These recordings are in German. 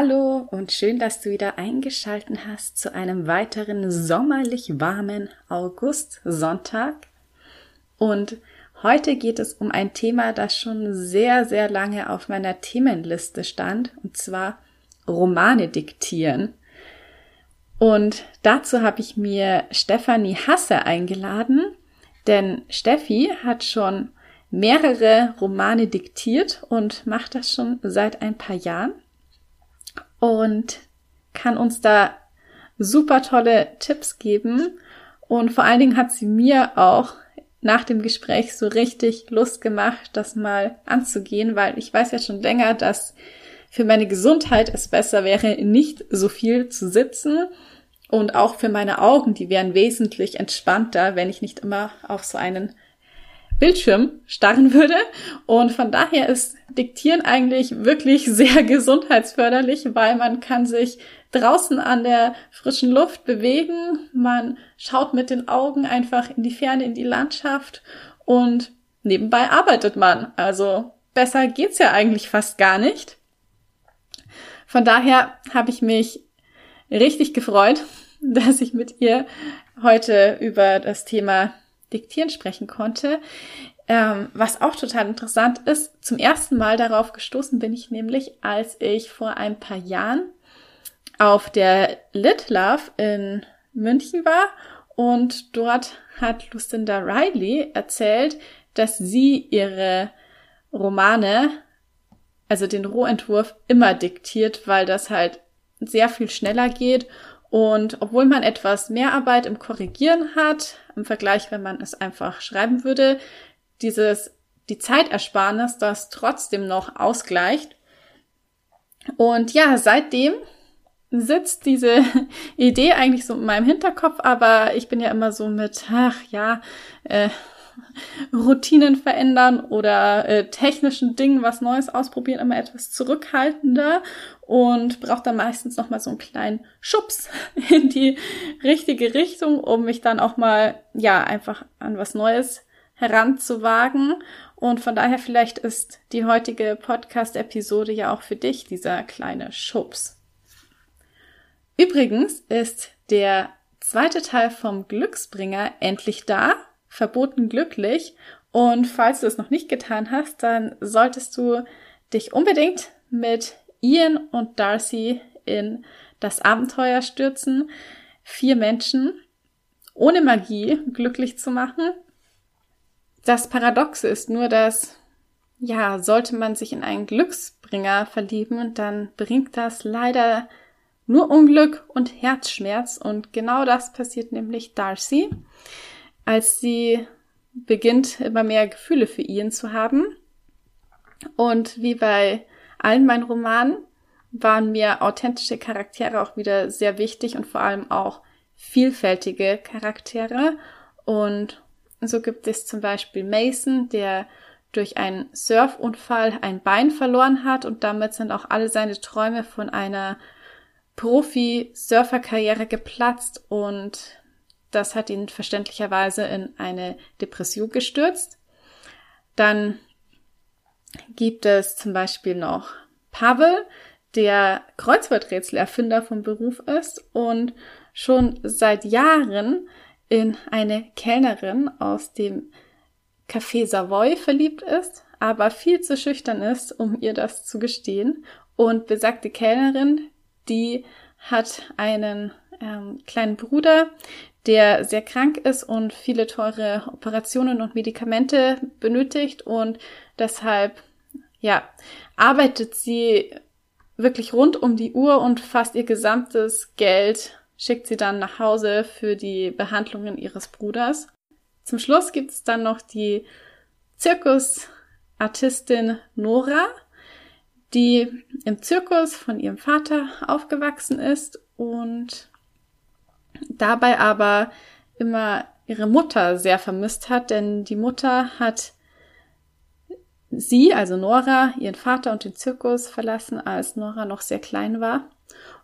Hallo und schön, dass du wieder eingeschalten hast zu einem weiteren sommerlich warmen August-Sonntag. Und heute geht es um ein Thema, das schon sehr, sehr lange auf meiner Themenliste stand, und zwar Romane diktieren. Und dazu habe ich mir Stefanie Hasse eingeladen, denn Steffi hat schon mehrere Romane diktiert und macht das schon seit ein paar Jahren und kann uns da super tolle Tipps geben. Und vor allen Dingen hat sie mir auch nach dem Gespräch so richtig Lust gemacht, das mal anzugehen, weil ich weiß ja schon länger, dass für meine Gesundheit es besser wäre, nicht so viel zu sitzen. Und auch für meine Augen, die wären wesentlich entspannter, wenn ich nicht immer auf so einen Bildschirm starren würde. Und von daher ist Diktieren eigentlich wirklich sehr gesundheitsförderlich, weil man kann sich draußen an der frischen Luft bewegen. Man schaut mit den Augen einfach in die Ferne, in die Landschaft und nebenbei arbeitet man. Also besser geht's ja eigentlich fast gar nicht. Von daher habe ich mich richtig gefreut, dass ich mit ihr heute über das Thema Diktieren sprechen konnte. Ähm, was auch total interessant ist, zum ersten Mal darauf gestoßen bin ich nämlich, als ich vor ein paar Jahren auf der Lit Love in München war und dort hat Lucinda Riley erzählt, dass sie ihre Romane, also den Rohentwurf, immer diktiert, weil das halt sehr viel schneller geht und obwohl man etwas mehr Arbeit im Korrigieren hat, im Vergleich, wenn man es einfach schreiben würde, dieses, die Zeitersparnis das trotzdem noch ausgleicht. Und ja, seitdem sitzt diese Idee eigentlich so in meinem Hinterkopf, aber ich bin ja immer so mit, ach ja, äh, Routinen verändern oder äh, technischen Dingen was Neues ausprobieren, immer etwas zurückhaltender und brauche dann meistens noch mal so einen kleinen Schubs in die richtige Richtung, um mich dann auch mal ja einfach an was Neues heranzuwagen. Und von daher vielleicht ist die heutige Podcast-Episode ja auch für dich dieser kleine Schubs. Übrigens ist der zweite Teil vom Glücksbringer endlich da verboten glücklich. Und falls du es noch nicht getan hast, dann solltest du dich unbedingt mit Ian und Darcy in das Abenteuer stürzen, vier Menschen ohne Magie glücklich zu machen. Das Paradoxe ist nur, dass, ja, sollte man sich in einen Glücksbringer verlieben, dann bringt das leider nur Unglück und Herzschmerz. Und genau das passiert nämlich Darcy als sie beginnt, immer mehr Gefühle für Ian zu haben. Und wie bei allen meinen Romanen waren mir authentische Charaktere auch wieder sehr wichtig und vor allem auch vielfältige Charaktere. Und so gibt es zum Beispiel Mason, der durch einen Surfunfall ein Bein verloren hat und damit sind auch alle seine Träume von einer Profi-Surferkarriere geplatzt und das hat ihn verständlicherweise in eine Depression gestürzt. Dann gibt es zum Beispiel noch Pavel, der Kreuzworträtselerfinder vom Beruf ist und schon seit Jahren in eine Kellnerin aus dem Café Savoy verliebt ist, aber viel zu schüchtern ist, um ihr das zu gestehen. Und besagte Kellnerin, die hat einen ähm, kleinen Bruder, der sehr krank ist und viele teure Operationen und Medikamente benötigt und deshalb, ja, arbeitet sie wirklich rund um die Uhr und fast ihr gesamtes Geld schickt sie dann nach Hause für die Behandlungen ihres Bruders. Zum Schluss gibt es dann noch die Zirkusartistin Nora die im Zirkus von ihrem Vater aufgewachsen ist und dabei aber immer ihre Mutter sehr vermisst hat, denn die Mutter hat sie, also Nora, ihren Vater und den Zirkus verlassen, als Nora noch sehr klein war.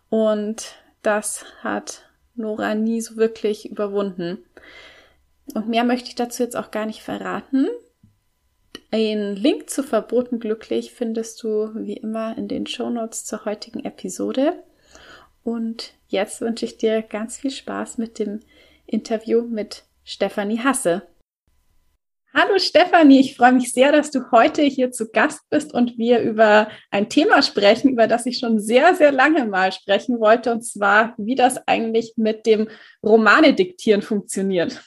Und das hat Nora nie so wirklich überwunden. Und mehr möchte ich dazu jetzt auch gar nicht verraten. Ein Link zu Verboten glücklich findest du wie immer in den Shownotes zur heutigen Episode. Und jetzt wünsche ich dir ganz viel Spaß mit dem Interview mit Stefanie Hasse. Hallo Stefanie, ich freue mich sehr, dass du heute hier zu Gast bist und wir über ein Thema sprechen, über das ich schon sehr, sehr lange mal sprechen wollte, und zwar, wie das eigentlich mit dem Romane-Diktieren funktioniert.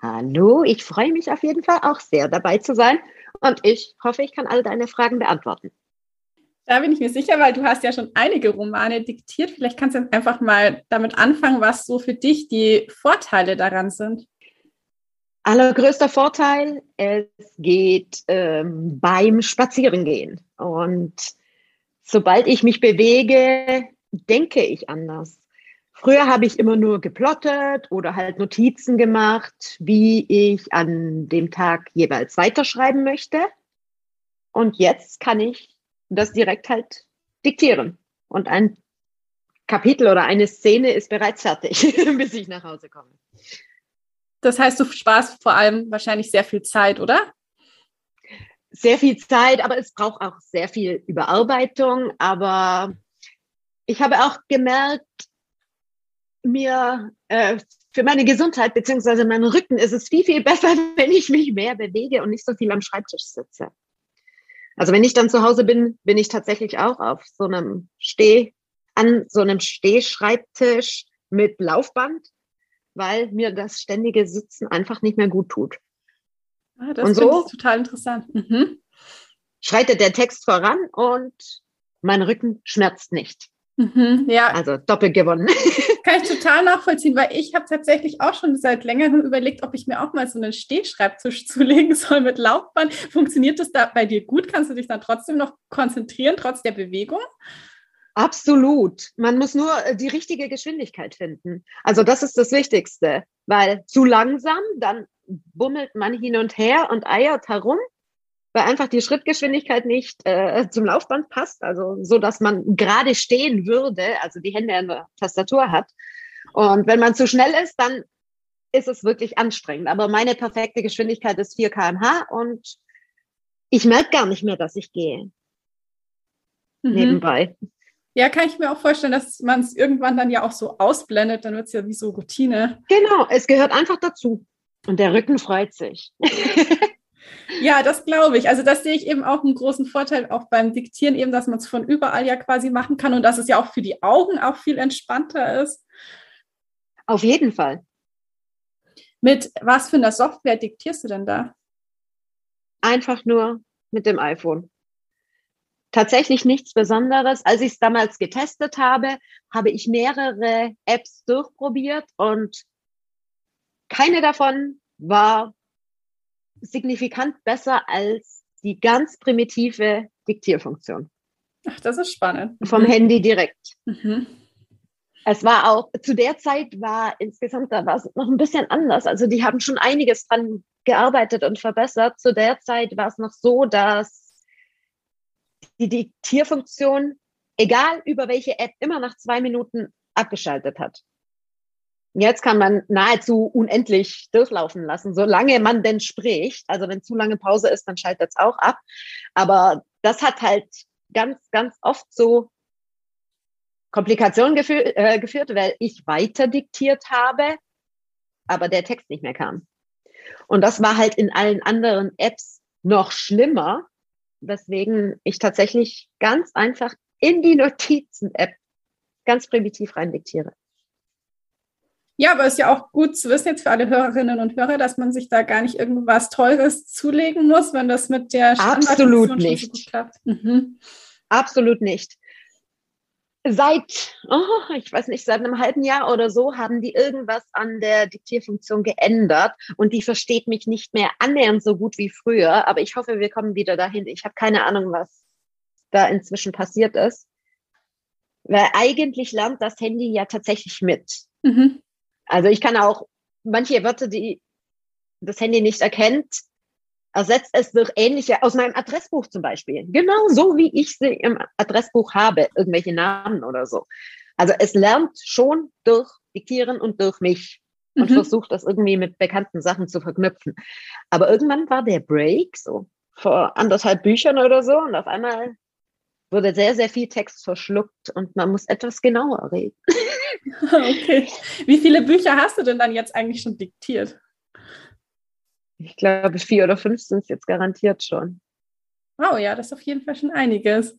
Hallo, ich freue mich auf jeden Fall auch sehr dabei zu sein und ich hoffe, ich kann alle deine Fragen beantworten. Da bin ich mir sicher, weil du hast ja schon einige Romane diktiert. Vielleicht kannst du einfach mal damit anfangen, was so für dich die Vorteile daran sind. Allergrößter Vorteil, es geht ähm, beim Spazierengehen. Und sobald ich mich bewege, denke ich anders. Früher habe ich immer nur geplottet oder halt Notizen gemacht, wie ich an dem Tag jeweils weiterschreiben möchte. Und jetzt kann ich das direkt halt diktieren. Und ein Kapitel oder eine Szene ist bereits fertig, bis ich nach Hause komme. Das heißt, du sparst vor allem wahrscheinlich sehr viel Zeit, oder? Sehr viel Zeit, aber es braucht auch sehr viel Überarbeitung. Aber ich habe auch gemerkt, mir äh, für meine Gesundheit beziehungsweise meinen Rücken ist es viel, viel besser, wenn ich mich mehr bewege und nicht so viel am Schreibtisch sitze. Also wenn ich dann zu Hause bin, bin ich tatsächlich auch auf so einem Steh, an so einem Stehschreibtisch mit Laufband weil mir das ständige Sitzen einfach nicht mehr gut tut. Ah, das und so total interessant. Mhm. Schreitet der Text voran und mein Rücken schmerzt nicht. Mhm, ja. Also doppelt gewonnen. Kann ich total nachvollziehen, weil ich habe tatsächlich auch schon seit längerem überlegt, ob ich mir auch mal so einen Stehschreibtisch zulegen soll mit Laufband. Funktioniert das da bei dir gut? Kannst du dich dann trotzdem noch konzentrieren, trotz der Bewegung? Absolut. Man muss nur äh, die richtige Geschwindigkeit finden. Also das ist das Wichtigste, weil zu langsam, dann bummelt man hin und her und eiert herum, weil einfach die Schrittgeschwindigkeit nicht äh, zum Laufband passt, also so, dass man gerade stehen würde, also die Hände an der Tastatur hat. Und wenn man zu schnell ist, dann ist es wirklich anstrengend. Aber meine perfekte Geschwindigkeit ist 4 kmh und ich merke gar nicht mehr, dass ich gehe. Mhm. Nebenbei. Ja, kann ich mir auch vorstellen, dass man es irgendwann dann ja auch so ausblendet, dann wird es ja wie so Routine. Genau, es gehört einfach dazu. Und der Rücken freut sich. ja, das glaube ich. Also das sehe ich eben auch einen großen Vorteil auch beim Diktieren, eben, dass man es von überall ja quasi machen kann und dass es ja auch für die Augen auch viel entspannter ist. Auf jeden Fall. Mit was für einer Software diktierst du denn da? Einfach nur mit dem iPhone tatsächlich nichts Besonderes. Als ich es damals getestet habe, habe ich mehrere Apps durchprobiert und keine davon war signifikant besser als die ganz primitive Diktierfunktion. Ach, das ist spannend. Vom mhm. Handy direkt. Mhm. Es war auch, zu der Zeit war insgesamt, da war es noch ein bisschen anders. Also die haben schon einiges dran gearbeitet und verbessert. Zu der Zeit war es noch so, dass die Diktierfunktion, egal über welche App, immer nach zwei Minuten abgeschaltet hat. Jetzt kann man nahezu unendlich durchlaufen lassen, solange man denn spricht. Also wenn zu lange Pause ist, dann schaltet es auch ab. Aber das hat halt ganz, ganz oft so Komplikationen gefü äh, geführt, weil ich weiter diktiert habe, aber der Text nicht mehr kam. Und das war halt in allen anderen Apps noch schlimmer, weswegen ich tatsächlich ganz einfach in die Notizen-App ganz primitiv reindiktiere. Ja, aber es ist ja auch gut zu wissen jetzt für alle Hörerinnen und Hörer, dass man sich da gar nicht irgendwas Teures zulegen muss, wenn das mit der Absolut nicht. So klappt. Mhm. Absolut nicht seit, oh, ich weiß nicht, seit einem halben Jahr oder so haben die irgendwas an der Diktierfunktion geändert und die versteht mich nicht mehr annähernd so gut wie früher, aber ich hoffe, wir kommen wieder dahin. Ich habe keine Ahnung, was da inzwischen passiert ist. Weil eigentlich lernt das Handy ja tatsächlich mit. Mhm. Also ich kann auch manche Wörter, die das Handy nicht erkennt, ersetzt es durch ähnliche, aus meinem Adressbuch zum Beispiel. Genau so, wie ich sie im Adressbuch habe, irgendwelche Namen oder so. Also es lernt schon durch Diktieren und durch mich und mhm. versucht das irgendwie mit bekannten Sachen zu verknüpfen. Aber irgendwann war der Break so vor anderthalb Büchern oder so und auf einmal wurde sehr, sehr viel Text verschluckt und man muss etwas genauer reden. okay. Wie viele Bücher hast du denn dann jetzt eigentlich schon diktiert? Ich glaube, vier oder fünf sind es jetzt garantiert schon. Oh ja, das ist auf jeden Fall schon einiges.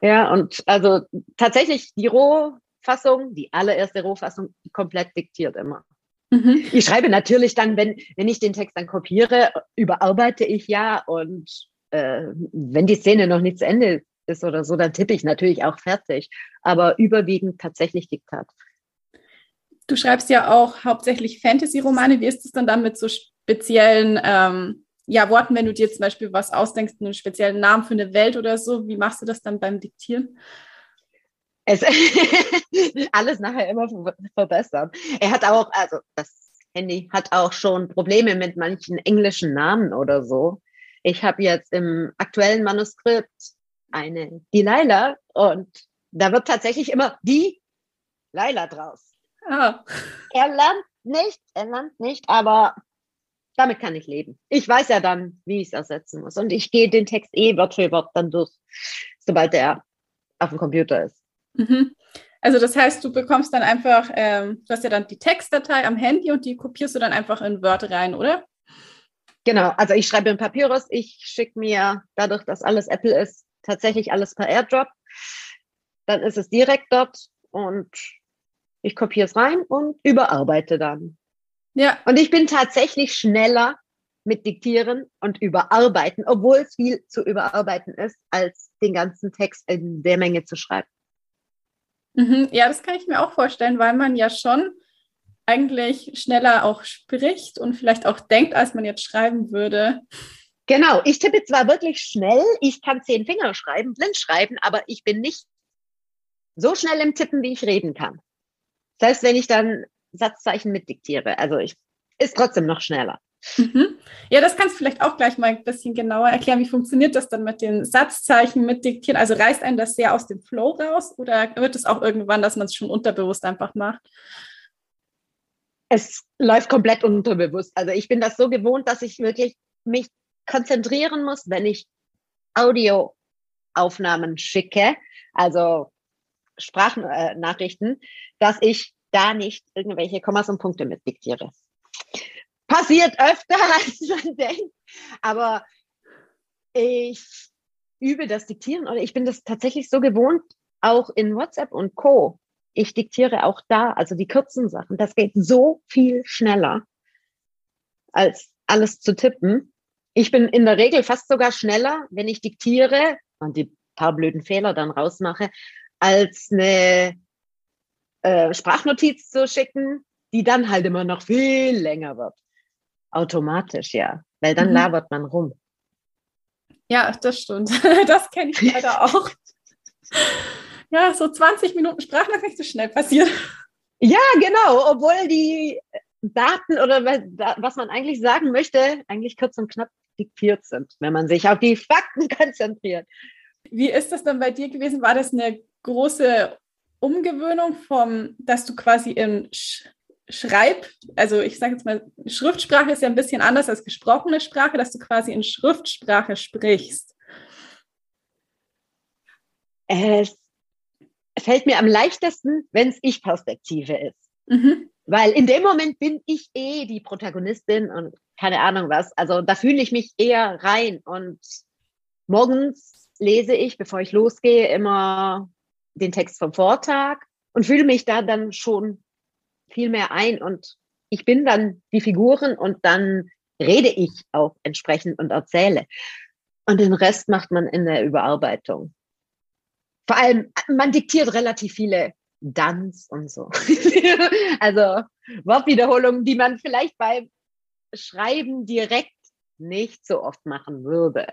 Ja, und also tatsächlich die Rohfassung, die allererste Rohfassung, komplett diktiert immer. Mhm. Ich schreibe natürlich dann, wenn, wenn ich den Text dann kopiere, überarbeite ich ja und äh, wenn die Szene noch nicht zu Ende ist oder so, dann tippe ich natürlich auch fertig. Aber überwiegend tatsächlich Diktat. Du schreibst ja auch hauptsächlich Fantasy-Romane. Wie ist es dann mit so speziellen ähm, ja, Worten, wenn du dir zum Beispiel was ausdenkst, einen speziellen Namen für eine Welt oder so? Wie machst du das dann beim Diktieren? Es alles nachher immer verbessern. Er hat auch, also das Handy hat auch schon Probleme mit manchen englischen Namen oder so. Ich habe jetzt im aktuellen Manuskript eine die Laila und da wird tatsächlich immer die Laila draus. Ah. Er lernt nicht, er lernt nicht, aber damit kann ich leben. Ich weiß ja dann, wie ich es ersetzen muss. Und ich gehe den Text eh Wort für Wort dann durch, sobald er auf dem Computer ist. Mhm. Also das heißt, du bekommst dann einfach, ähm, du hast ja dann die Textdatei am Handy und die kopierst du dann einfach in Word rein, oder? Genau, also ich schreibe in Papyrus, ich schicke mir dadurch, dass alles Apple ist, tatsächlich alles per Airdrop. Dann ist es direkt dort und ich kopiere es rein und überarbeite dann. Ja. Und ich bin tatsächlich schneller mit Diktieren und Überarbeiten, obwohl es viel zu überarbeiten ist, als den ganzen Text in der Menge zu schreiben. Mhm. Ja, das kann ich mir auch vorstellen, weil man ja schon eigentlich schneller auch spricht und vielleicht auch denkt, als man jetzt schreiben würde. Genau, ich tippe zwar wirklich schnell, ich kann zehn Finger schreiben, blind schreiben, aber ich bin nicht so schnell im Tippen, wie ich reden kann. Das heißt, wenn ich dann Satzzeichen mitdiktiere, also ich ist trotzdem noch schneller. Mhm. Ja, das kannst du vielleicht auch gleich mal ein bisschen genauer erklären. Wie funktioniert das dann mit den Satzzeichen mitdiktieren? Also reißt einen das sehr aus dem Flow raus oder wird es auch irgendwann, dass man es schon unterbewusst einfach macht? Es läuft komplett unterbewusst. Also ich bin das so gewohnt, dass ich wirklich mich konzentrieren muss, wenn ich Audioaufnahmen schicke, also Sprachnachrichten, dass ich da nicht irgendwelche Kommas und Punkte mit diktiere. Passiert öfter, als man denkt, aber ich übe das Diktieren oder ich bin das tatsächlich so gewohnt, auch in WhatsApp und Co. Ich diktiere auch da, also die kurzen Sachen. Das geht so viel schneller, als alles zu tippen. Ich bin in der Regel fast sogar schneller, wenn ich diktiere und die paar blöden Fehler dann rausmache, als eine äh, Sprachnotiz zu schicken, die dann halt immer noch viel länger wird. Automatisch, ja. Weil dann mhm. labert man rum. Ja, das stimmt. Das kenne ich leider auch. Ja, so 20 Minuten Sprachnachricht so schnell passiert. Ja, genau. Obwohl die Daten oder was man eigentlich sagen möchte, eigentlich kurz und knapp diktiert sind, wenn man sich auf die Fakten konzentriert. Wie ist das dann bei dir gewesen? War das eine große Umgewöhnung vom, dass du quasi in Schreib, also ich sage jetzt mal, Schriftsprache ist ja ein bisschen anders als gesprochene Sprache, dass du quasi in Schriftsprache sprichst? Es fällt mir am leichtesten, wenn es Ich-Perspektive ist. Mhm. Weil in dem Moment bin ich eh die Protagonistin und keine Ahnung was. Also da fühle ich mich eher rein. Und morgens lese ich, bevor ich losgehe, immer den Text vom Vortag und fühle mich da dann schon viel mehr ein. Und ich bin dann die Figuren und dann rede ich auch entsprechend und erzähle. Und den Rest macht man in der Überarbeitung. Vor allem, man diktiert relativ viele Danz und so. also Wortwiederholungen, die man vielleicht beim Schreiben direkt nicht so oft machen würde.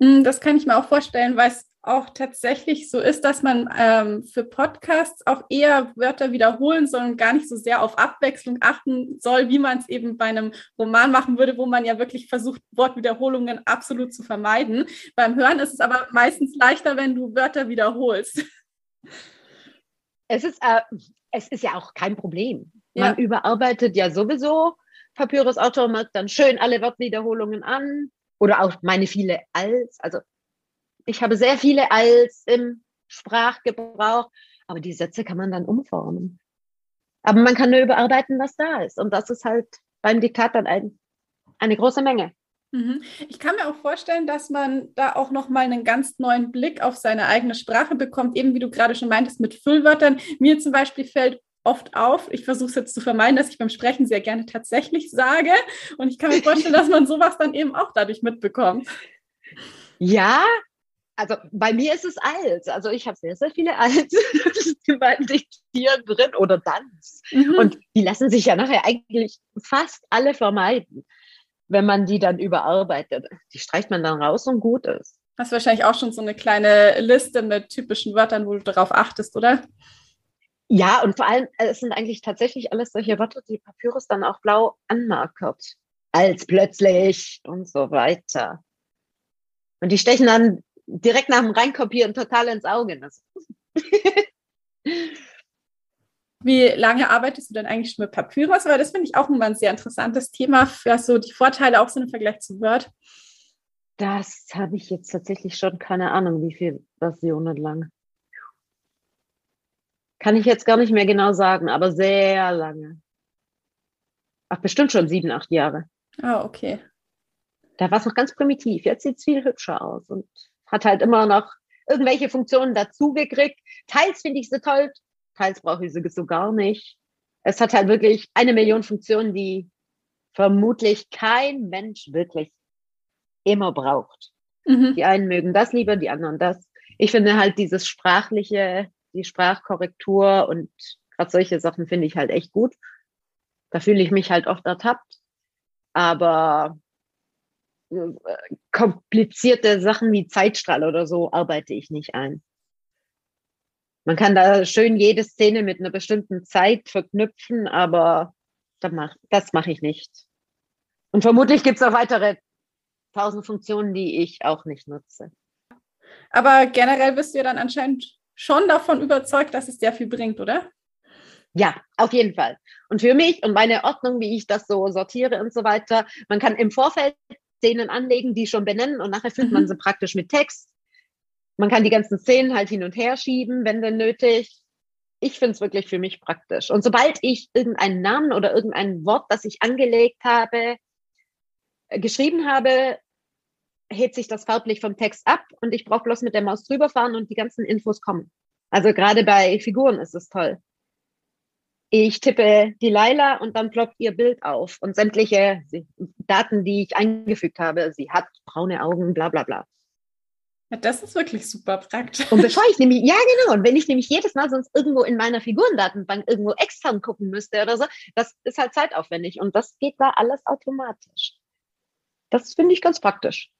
Hm, das kann ich mir auch vorstellen, weil es auch tatsächlich so ist, dass man ähm, für Podcasts auch eher Wörter wiederholen soll und gar nicht so sehr auf Abwechslung achten soll, wie man es eben bei einem Roman machen würde, wo man ja wirklich versucht, Wortwiederholungen absolut zu vermeiden. Beim Hören ist es aber meistens leichter, wenn du Wörter wiederholst. Es ist, äh, es ist ja auch kein Problem. Man ja. überarbeitet ja sowieso Papyrus Autor merkt dann schön alle Wortwiederholungen an oder auch meine viele als. Also ich habe sehr viele als im Sprachgebrauch, aber die Sätze kann man dann umformen. Aber man kann nur überarbeiten, was da ist. Und das ist halt beim Diktat dann ein, eine große Menge. Mhm. Ich kann mir auch vorstellen, dass man da auch nochmal einen ganz neuen Blick auf seine eigene Sprache bekommt, eben wie du gerade schon meintest, mit Füllwörtern. Mir zum Beispiel fällt oft auf. Ich versuche es jetzt zu vermeiden, dass ich beim Sprechen sehr gerne tatsächlich sage. Und ich kann mir vorstellen, dass man sowas dann eben auch dadurch mitbekommt. Ja, also bei mir ist es alt. Also ich habe sehr, sehr viele alt beim Diktieren drin oder Tanz. Mhm. Und die lassen sich ja nachher eigentlich fast alle vermeiden, wenn man die dann überarbeitet. Die streicht man dann raus und gut ist. Hast wahrscheinlich auch schon so eine kleine Liste mit typischen Wörtern, wo du darauf achtest, oder? Ja, und vor allem, äh, es sind eigentlich tatsächlich alles solche Wörter, die Papyrus dann auch blau anmarkert. Als plötzlich und so weiter. Und die stechen dann direkt nach dem Reinkopieren total ins Auge. Wie lange arbeitest du denn eigentlich schon mit Papyrus? Weil das finde ich auch immer ein sehr interessantes Thema, was so die Vorteile auch sind im Vergleich zu Word. Das habe ich jetzt tatsächlich schon keine Ahnung, wie viele Versionen lang. Kann ich jetzt gar nicht mehr genau sagen, aber sehr lange. Ach, bestimmt schon sieben, acht Jahre. Ah, okay. Da war es noch ganz primitiv. Jetzt sieht es viel hübscher aus und hat halt immer noch irgendwelche Funktionen dazugekriegt. Teils finde ich sie toll, teils brauche ich sie so gar nicht. Es hat halt wirklich eine Million Funktionen, die vermutlich kein Mensch wirklich immer braucht. Mhm. Die einen mögen das lieber, die anderen das. Ich finde halt dieses sprachliche die Sprachkorrektur und gerade solche Sachen finde ich halt echt gut. Da fühle ich mich halt oft ertappt. Aber äh, komplizierte Sachen wie Zeitstrahl oder so arbeite ich nicht ein. Man kann da schön jede Szene mit einer bestimmten Zeit verknüpfen, aber das mache ich nicht. Und vermutlich gibt es auch weitere tausend Funktionen, die ich auch nicht nutze. Aber generell bist du ja dann anscheinend schon davon überzeugt, dass es sehr viel bringt, oder? Ja, auf jeden Fall. Und für mich und meine Ordnung, wie ich das so sortiere und so weiter, man kann im Vorfeld Szenen anlegen, die schon benennen und nachher füllt mhm. man sie praktisch mit Text. Man kann die ganzen Szenen halt hin und her schieben, wenn denn nötig. Ich finde es wirklich für mich praktisch. Und sobald ich irgendeinen Namen oder irgendein Wort, das ich angelegt habe, geschrieben habe, hebt sich das farblich vom Text ab und ich brauche bloß mit der Maus drüber fahren und die ganzen Infos kommen. Also gerade bei Figuren ist es toll. Ich tippe die Laila und dann ploppt ihr Bild auf und sämtliche Daten, die ich eingefügt habe. Sie hat braune Augen, bla bla bla. Ja, das ist wirklich super praktisch. Und bevor ich nämlich, ja genau, und wenn ich nämlich jedes Mal sonst irgendwo in meiner Figurendatenbank irgendwo extern gucken müsste oder so, das ist halt zeitaufwendig und das geht da alles automatisch. Das finde ich ganz praktisch.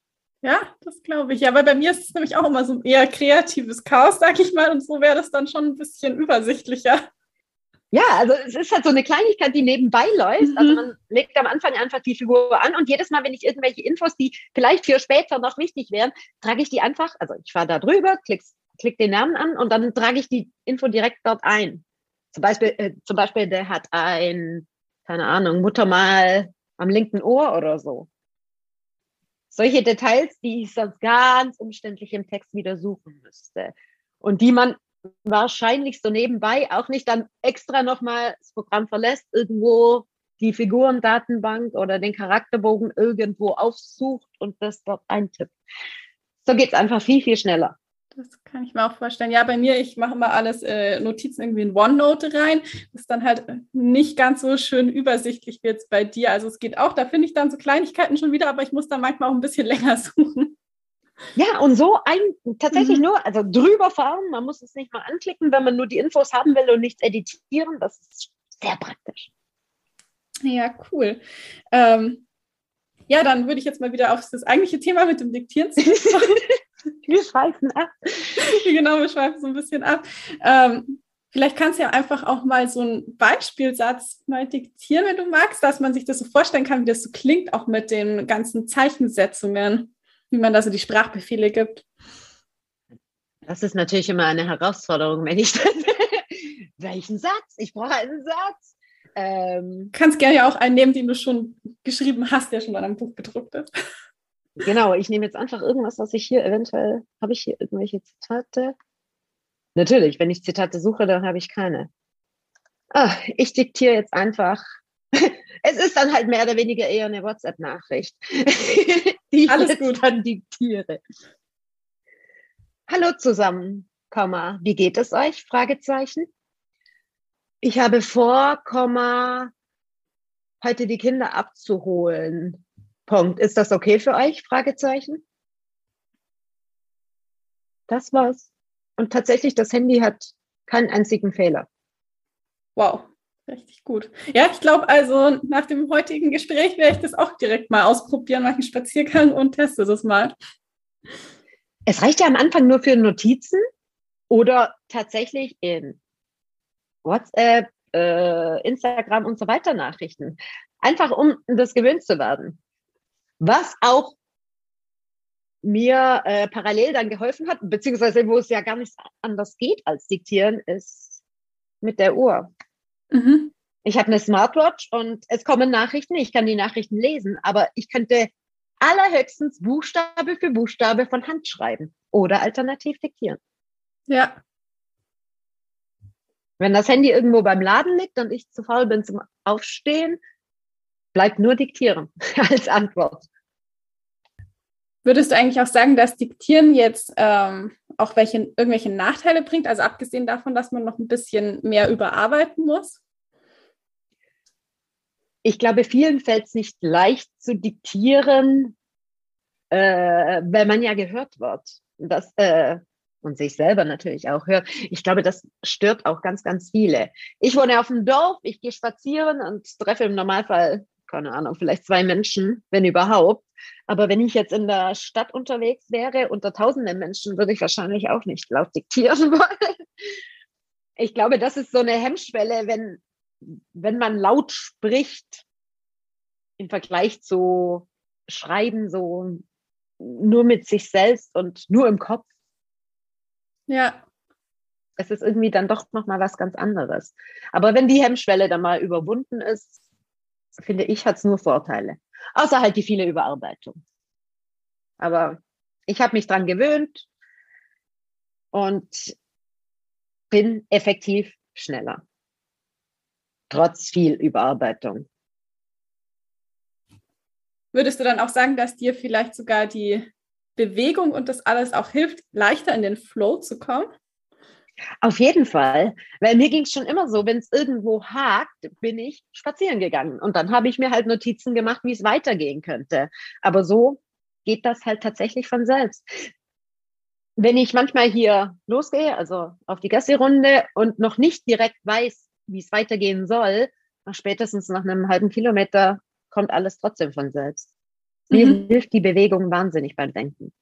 Ja, das glaube ich. Ja, weil bei mir ist es nämlich auch immer so eher kreatives Chaos, sag ich mal, und so wäre das dann schon ein bisschen übersichtlicher. Ja, also es ist halt so eine Kleinigkeit, die nebenbei läuft. Also mhm. Also man legt am Anfang einfach die Figur an und jedes Mal, wenn ich irgendwelche Infos, die vielleicht für später noch wichtig wären, trage ich die einfach, also ich fahre da drüber, klick, klick den Namen an und dann trage ich die Info direkt dort ein. Zum Beispiel, äh, zum Beispiel, der hat ein, keine Ahnung, Muttermal am linken Ohr oder so solche Details, die ich sonst ganz umständlich im Text wieder suchen müsste. Und die man wahrscheinlich so nebenbei auch nicht dann extra nochmal das Programm verlässt, irgendwo die Figurendatenbank oder den Charakterbogen irgendwo aufsucht und das dort eintippt. So geht es einfach viel, viel schneller. Das kann ich mir auch vorstellen. Ja, bei mir, ich mache mal alles äh, Notizen irgendwie in OneNote rein. Das ist dann halt nicht ganz so schön übersichtlich wie jetzt bei dir. Also es geht auch, da finde ich dann so Kleinigkeiten schon wieder, aber ich muss dann manchmal auch ein bisschen länger suchen. Ja, und so ein, tatsächlich mhm. nur, also drüber fahren, man muss es nicht mal anklicken, wenn man nur die Infos haben will und nichts editieren. Das ist sehr praktisch. Ja, cool. Ähm, ja, dann würde ich jetzt mal wieder auf das eigentliche Thema mit dem Diktieren zurückkommen. Wir schweifen ab. genau, wir schweifen so ein bisschen ab. Ähm, vielleicht kannst du ja einfach auch mal so einen Beispielsatz mal diktieren, wenn du magst, dass man sich das so vorstellen kann, wie das so klingt, auch mit den ganzen Zeichensetzungen, wie man da so die Sprachbefehle gibt. Das ist natürlich immer eine Herausforderung, wenn ich dann, welchen Satz? Ich brauche einen Satz. Ähm, Kannst gerne ja auch einen nehmen, den du schon geschrieben hast, der schon an einem Buch gedruckt ist. Genau, ich nehme jetzt einfach irgendwas, was ich hier eventuell, habe ich hier irgendwelche Zitate? Natürlich, wenn ich Zitate suche, dann habe ich keine. Ah, ich diktiere jetzt einfach. es ist dann halt mehr oder weniger eher eine WhatsApp-Nachricht, die ich Alles gut. dann diktiere. Hallo zusammen, Komma, wie geht es euch? Fragezeichen. Ich habe vor, Komma, heute die Kinder abzuholen. Punkt. Ist das okay für euch? Fragezeichen. Das war's. Und tatsächlich, das Handy hat keinen einzigen Fehler. Wow, richtig gut. Ja, ich glaube also, nach dem heutigen Gespräch werde ich das auch direkt mal ausprobieren, mache einen Spaziergang und teste das mal. Es reicht ja am Anfang nur für Notizen oder tatsächlich in WhatsApp, äh, Instagram und so weiter Nachrichten. Einfach um das gewöhnt zu werden. Was auch mir äh, parallel dann geholfen hat, beziehungsweise wo es ja gar nicht anders geht als diktieren, ist mit der Uhr. Mhm. Ich habe eine Smartwatch und es kommen Nachrichten. Ich kann die Nachrichten lesen, aber ich könnte allerhöchstens Buchstabe für Buchstabe von Hand schreiben oder alternativ diktieren. Ja. Wenn das Handy irgendwo beim Laden liegt und ich zu faul bin zum Aufstehen, bleibt nur diktieren als Antwort. Würdest du eigentlich auch sagen, dass Diktieren jetzt ähm, auch welche, irgendwelche Nachteile bringt? Also abgesehen davon, dass man noch ein bisschen mehr überarbeiten muss? Ich glaube, vielen fällt es nicht leicht zu diktieren, äh, weil man ja gehört wird. Das, äh, und sich selber natürlich auch hört. Ich glaube, das stört auch ganz, ganz viele. Ich wohne auf dem Dorf, ich gehe spazieren und treffe im Normalfall keine Ahnung, vielleicht zwei Menschen, wenn überhaupt. Aber wenn ich jetzt in der Stadt unterwegs wäre, unter tausenden Menschen, würde ich wahrscheinlich auch nicht laut diktieren wollen. Ich glaube, das ist so eine Hemmschwelle, wenn, wenn man laut spricht, im Vergleich zu schreiben, so nur mit sich selbst und nur im Kopf. Ja. Es ist irgendwie dann doch nochmal was ganz anderes. Aber wenn die Hemmschwelle dann mal überwunden ist, finde ich, hat es nur Vorteile. Außer halt die viele Überarbeitung. Aber ich habe mich dran gewöhnt und bin effektiv schneller. Trotz viel Überarbeitung. Würdest du dann auch sagen, dass dir vielleicht sogar die Bewegung und das alles auch hilft, leichter in den Flow zu kommen? Auf jeden Fall, weil mir ging es schon immer so, wenn es irgendwo hakt, bin ich spazieren gegangen und dann habe ich mir halt Notizen gemacht, wie es weitergehen könnte. Aber so geht das halt tatsächlich von selbst. Wenn ich manchmal hier losgehe, also auf die Gassi-Runde und noch nicht direkt weiß, wie es weitergehen soll, nach spätestens nach einem halben Kilometer kommt alles trotzdem von selbst. Mir mhm. hilft die Bewegung wahnsinnig beim Denken.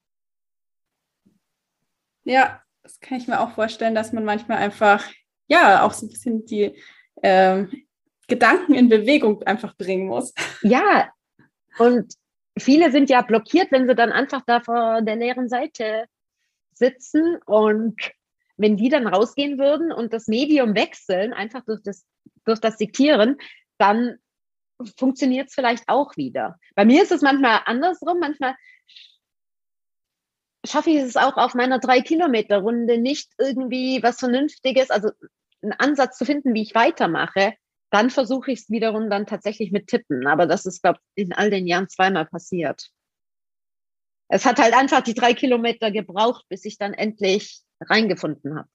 Ja, das kann ich mir auch vorstellen, dass man manchmal einfach, ja, auch so ein bisschen die ähm, Gedanken in Bewegung einfach bringen muss. Ja, und viele sind ja blockiert, wenn sie dann einfach da vor der leeren Seite sitzen und wenn die dann rausgehen würden und das Medium wechseln, einfach durch das, durch das Diktieren, dann funktioniert es vielleicht auch wieder. Bei mir ist es manchmal andersrum. Manchmal schaffe ich es auch auf meiner drei Kilometer Runde nicht irgendwie was Vernünftiges, also einen Ansatz zu finden, wie ich weitermache, dann versuche ich es wiederum dann tatsächlich mit Tippen. Aber das ist, glaube ich, in all den Jahren zweimal passiert. Es hat halt einfach die drei Kilometer gebraucht, bis ich dann endlich reingefunden habe.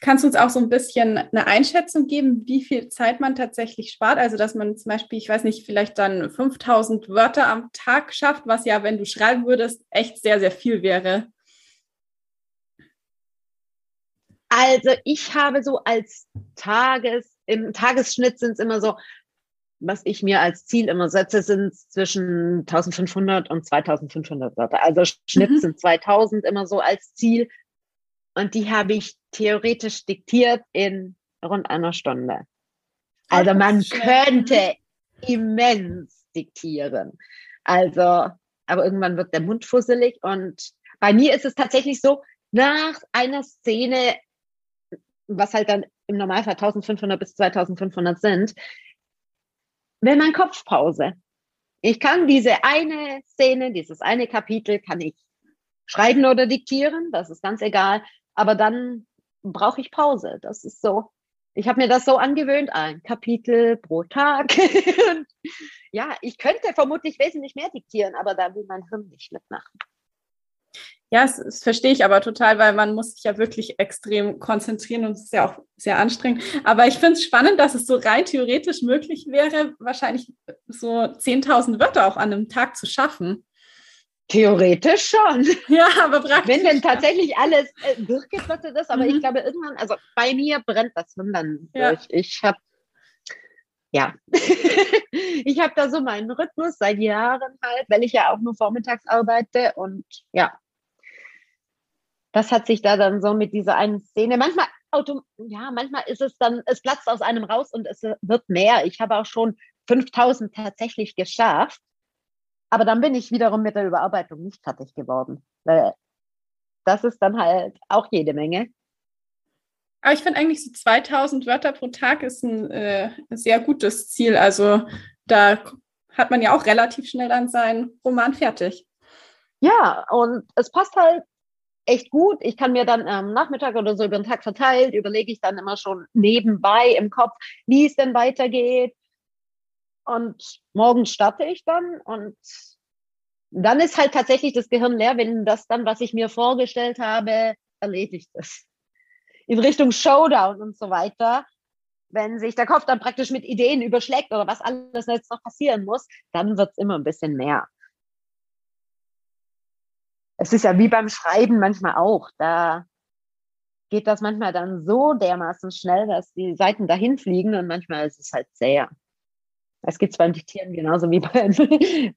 Kannst du uns auch so ein bisschen eine Einschätzung geben, wie viel Zeit man tatsächlich spart? Also, dass man zum Beispiel, ich weiß nicht, vielleicht dann 5000 Wörter am Tag schafft, was ja, wenn du schreiben würdest, echt sehr, sehr viel wäre. Also, ich habe so als Tages, im Tagesschnitt sind es immer so was ich mir als Ziel immer setze, sind zwischen 1500 und 2500 Wörter. Also Schnitt mhm. sind 2000 immer so als Ziel. Und die habe ich theoretisch diktiert in rund einer Stunde. Also man könnte immens diktieren. Also, aber irgendwann wird der Mund fusselig. Und bei mir ist es tatsächlich so, nach einer Szene, was halt dann im Normalfall 1500 bis 2500 sind, will mein Kopf Pause. Ich kann diese eine Szene, dieses eine Kapitel, kann ich schreiben oder diktieren, das ist ganz egal, aber dann brauche ich Pause. Das ist so. Ich habe mir das so angewöhnt, ein Kapitel pro Tag. ja, ich könnte vermutlich wesentlich mehr diktieren, aber da will mein Hirn nicht mitmachen. Ja, das, das, verstehe ich aber total, weil man muss sich ja wirklich extrem konzentrieren und es ist ja auch sehr anstrengend. Aber ich finde es spannend, dass es so rein theoretisch möglich wäre, wahrscheinlich so 10.000 Wörter auch an einem Tag zu schaffen. Theoretisch schon. Ja, aber praktisch. Wenn denn tatsächlich alles äh, durchgeflottet ist, aber mhm. ich glaube irgendwann, also bei mir brennt das dann ja. durch. Ich habe ja, ich habe da so meinen Rhythmus seit Jahren halt, weil ich ja auch nur vormittags arbeite und ja, das hat sich da dann so mit dieser einen Szene, manchmal ja, manchmal ist es dann, es platzt aus einem raus und es wird mehr. Ich habe auch schon 5000 tatsächlich geschafft. Aber dann bin ich wiederum mit der Überarbeitung nicht fertig geworden. Weil das ist dann halt auch jede Menge. Aber ich finde eigentlich so 2000 Wörter pro Tag ist ein äh, sehr gutes Ziel. Also da hat man ja auch relativ schnell dann seinen Roman fertig. Ja, und es passt halt echt gut. Ich kann mir dann am Nachmittag oder so über den Tag verteilt, überlege ich dann immer schon nebenbei im Kopf, wie es denn weitergeht. Und morgen starte ich dann und dann ist halt tatsächlich das Gehirn leer, wenn das dann, was ich mir vorgestellt habe, erledigt ist. In Richtung Showdown und so weiter. Wenn sich der Kopf dann praktisch mit Ideen überschlägt oder was alles jetzt noch passieren muss, dann wird es immer ein bisschen mehr es ist ja wie beim Schreiben manchmal auch. Da geht das manchmal dann so dermaßen schnell, dass die Seiten dahin fliegen und manchmal ist es halt sehr. Es geht beim Diktieren genauso wie beim,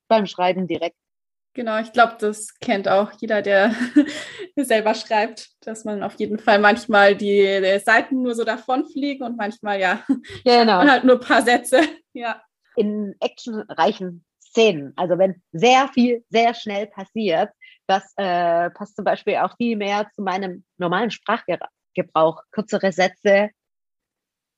beim Schreiben direkt. Genau, ich glaube, das kennt auch jeder, der selber schreibt, dass man auf jeden Fall manchmal die, die Seiten nur so davonfliegen und manchmal ja genau. halt nur ein paar Sätze. Ja. In actionreichen Szenen, also wenn sehr viel sehr schnell passiert, das äh, passt zum Beispiel auch viel mehr zu meinem normalen Sprachgebrauch. Kürzere Sätze,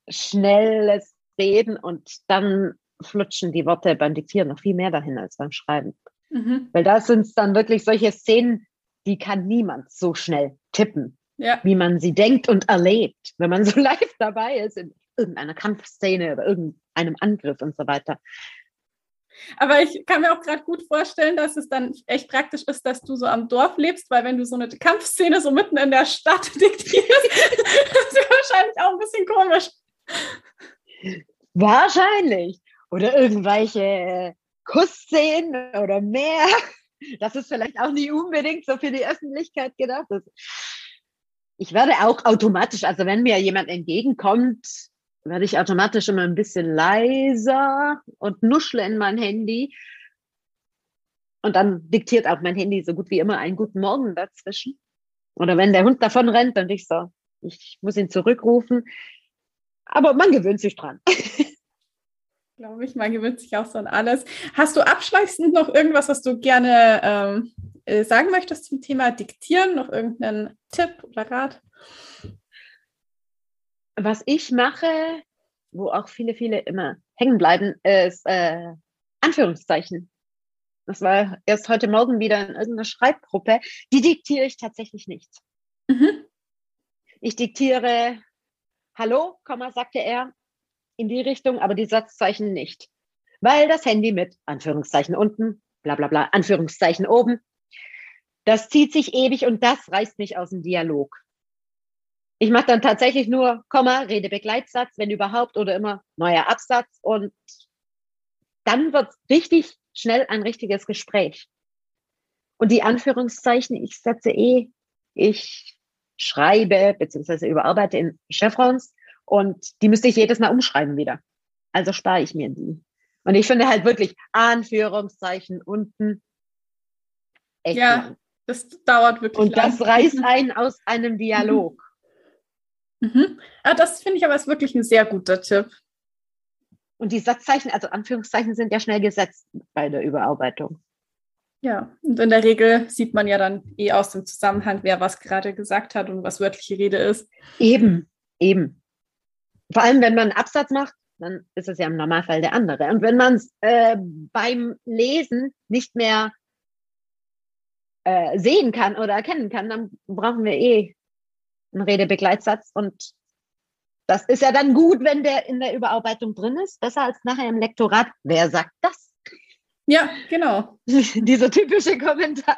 schnelles Reden und dann flutschen die Worte beim Diktieren noch viel mehr dahin als beim Schreiben. Mhm. Weil da sind es dann wirklich solche Szenen, die kann niemand so schnell tippen, ja. wie man sie denkt und erlebt, wenn man so live dabei ist in irgendeiner Kampfszene oder irgendeinem Angriff und so weiter. Aber ich kann mir auch gerade gut vorstellen, dass es dann echt praktisch ist, dass du so am Dorf lebst, weil wenn du so eine Kampfszene so mitten in der Stadt diktierst, das ist wahrscheinlich auch ein bisschen komisch. Wahrscheinlich. Oder irgendwelche Kussszenen oder mehr. Das ist vielleicht auch nicht unbedingt so für die Öffentlichkeit gedacht. Ich werde auch automatisch, also wenn mir jemand entgegenkommt, werde ich automatisch immer ein bisschen leiser und nuschle in mein Handy. Und dann diktiert auch mein Handy so gut wie immer einen guten Morgen dazwischen. Oder wenn der Hund davon rennt, dann ich so, ich muss ihn zurückrufen. Aber man gewöhnt sich dran. Glaube ich, man gewöhnt sich auch so an alles. Hast du abschließend noch irgendwas, was du gerne ähm, äh, sagen möchtest zum Thema Diktieren? Noch irgendeinen Tipp oder Rat? was ich mache, wo auch viele, viele immer hängen bleiben, ist äh, Anführungszeichen. Das war erst heute Morgen wieder in irgendeiner Schreibgruppe. Die diktiere ich tatsächlich nicht. Mhm. Ich diktiere Hallo, Komma, sagte er, in die Richtung, aber die Satzzeichen nicht. Weil das Handy mit Anführungszeichen unten, bla bla bla, Anführungszeichen oben, das zieht sich ewig und das reißt mich aus dem Dialog. Ich mache dann tatsächlich nur Komma, Redebegleitsatz, wenn überhaupt, oder immer neuer Absatz. Und dann wird richtig schnell ein richtiges Gespräch. Und die Anführungszeichen, ich setze eh, ich schreibe beziehungsweise überarbeite in Chevrons und die müsste ich jedes Mal umschreiben wieder. Also spare ich mir die. Und ich finde halt wirklich Anführungszeichen unten echt ja, lang. das dauert wirklich Und lang. das reißt einen aus einem Dialog. Mhm. Ja, das finde ich aber ist wirklich ein sehr guter Tipp. Und die Satzzeichen, also Anführungszeichen, sind ja schnell gesetzt bei der Überarbeitung. Ja, und in der Regel sieht man ja dann eh aus dem Zusammenhang, wer was gerade gesagt hat und was wörtliche Rede ist. Eben, eben. Vor allem, wenn man einen Absatz macht, dann ist es ja im Normalfall der andere. Und wenn man es äh, beim Lesen nicht mehr äh, sehen kann oder erkennen kann, dann brauchen wir eh einen Redebegleitsatz. Und das ist ja dann gut, wenn der in der Überarbeitung drin ist. Besser als nachher im Lektorat. Wer sagt das? Ja, genau. Dieser typische Kommentar.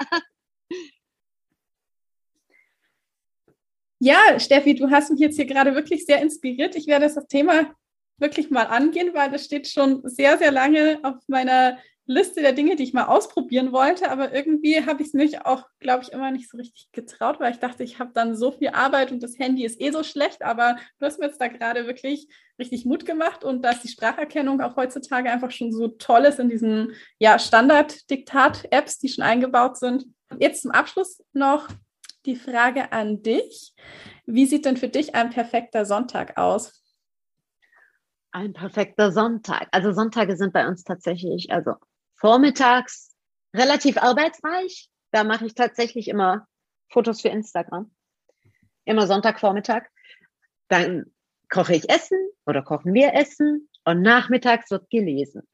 Ja, Steffi, du hast mich jetzt hier gerade wirklich sehr inspiriert. Ich werde das Thema wirklich mal angehen, weil das steht schon sehr, sehr lange auf meiner Liste der Dinge, die ich mal ausprobieren wollte, aber irgendwie habe ich es mich auch, glaube ich, immer nicht so richtig getraut, weil ich dachte, ich habe dann so viel Arbeit und das Handy ist eh so schlecht, aber du hast mir jetzt da gerade wirklich richtig Mut gemacht und dass die Spracherkennung auch heutzutage einfach schon so toll ist in diesen ja, Standard-Diktat-Apps, die schon eingebaut sind. Jetzt zum Abschluss noch die Frage an dich. Wie sieht denn für dich ein perfekter Sonntag aus? Ein perfekter Sonntag. Also Sonntage sind bei uns tatsächlich, also vormittags relativ arbeitsreich. Da mache ich tatsächlich immer Fotos für Instagram. Immer Sonntagvormittag. Dann koche ich Essen oder kochen wir Essen und nachmittags wird gelesen.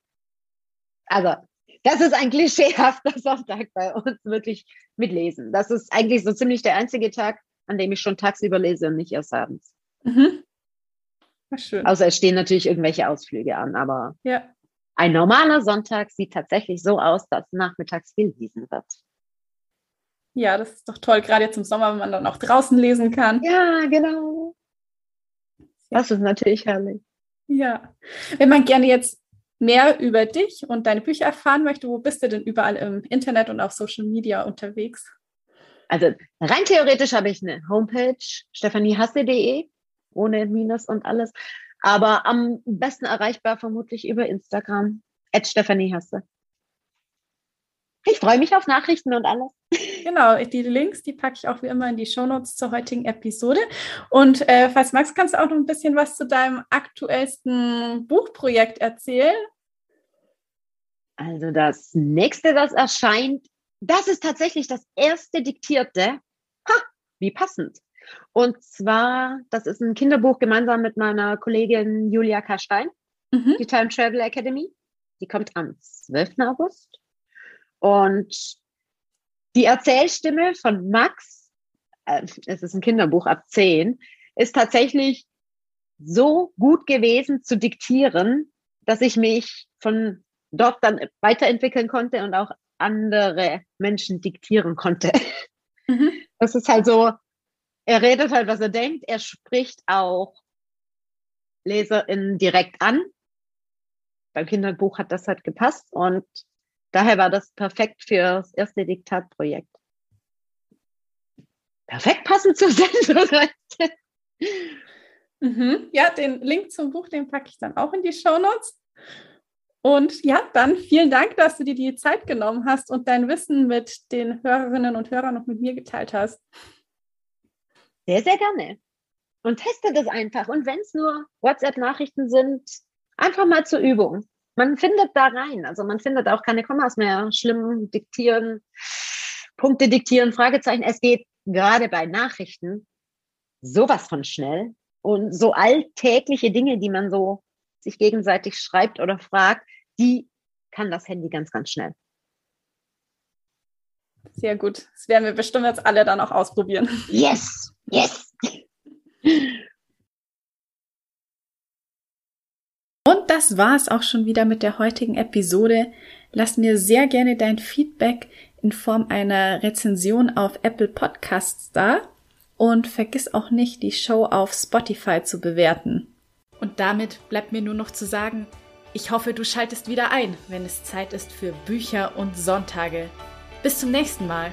Also, das ist ein klischeehafter Sonntag bei uns, wirklich mit Lesen. Das ist eigentlich so ziemlich der einzige Tag, an dem ich schon tagsüber lese und nicht erst abends. Mhm. Schön. Außer es stehen natürlich irgendwelche Ausflüge an, aber ja. Ein normaler Sonntag sieht tatsächlich so aus, dass nachmittags gelesen wird. Ja, das ist doch toll, gerade jetzt im Sommer, wenn man dann auch draußen lesen kann. Ja, genau. Das ist natürlich herrlich. Ja. Wenn man gerne jetzt mehr über dich und deine Bücher erfahren möchte, wo bist du denn überall im Internet und auf Social Media unterwegs? Also rein theoretisch habe ich eine Homepage, stephaniehasse.de, ohne Minus und alles. Aber am besten erreichbar vermutlich über Instagram. At. Ich freue mich auf Nachrichten und alles. Genau, die Links, die packe ich auch wie immer in die Shownotes zur heutigen Episode. Und äh, falls magst, kannst du auch noch ein bisschen was zu deinem aktuellsten Buchprojekt erzählen. Also das nächste, das erscheint, das ist tatsächlich das erste diktierte. Ha, wie passend. Und zwar, das ist ein Kinderbuch gemeinsam mit meiner Kollegin Julia Karstein, mhm. die Time Travel Academy. Die kommt am 12. August. Und die Erzählstimme von Max, äh, es ist ein Kinderbuch ab 10, ist tatsächlich so gut gewesen zu diktieren, dass ich mich von dort dann weiterentwickeln konnte und auch andere Menschen diktieren konnte. Mhm. Das ist halt so, er redet halt, was er denkt. Er spricht auch LeserInnen direkt an. Beim Kinderbuch hat das halt gepasst und daher war das perfekt für das erste Diktatprojekt. Perfekt passend zur Sendung. mhm. Ja, den Link zum Buch, den packe ich dann auch in die Show Notes. Und ja, dann vielen Dank, dass du dir die Zeit genommen hast und dein Wissen mit den Hörerinnen und Hörern noch mit mir geteilt hast. Sehr, sehr gerne. Und teste das einfach. Und wenn es nur WhatsApp-Nachrichten sind, einfach mal zur Übung. Man findet da rein. Also man findet auch keine Kommas mehr. Schlimm diktieren, Punkte diktieren, Fragezeichen. Es geht gerade bei Nachrichten sowas von schnell. Und so alltägliche Dinge, die man so sich gegenseitig schreibt oder fragt, die kann das Handy ganz, ganz schnell. Sehr gut. Das werden wir bestimmt jetzt alle dann auch ausprobieren. Yes! Yes! Und das war es auch schon wieder mit der heutigen Episode. Lass mir sehr gerne dein Feedback in Form einer Rezension auf Apple Podcasts da und vergiss auch nicht, die Show auf Spotify zu bewerten. Und damit bleibt mir nur noch zu sagen, ich hoffe, du schaltest wieder ein, wenn es Zeit ist für Bücher und Sonntage. Bis zum nächsten Mal.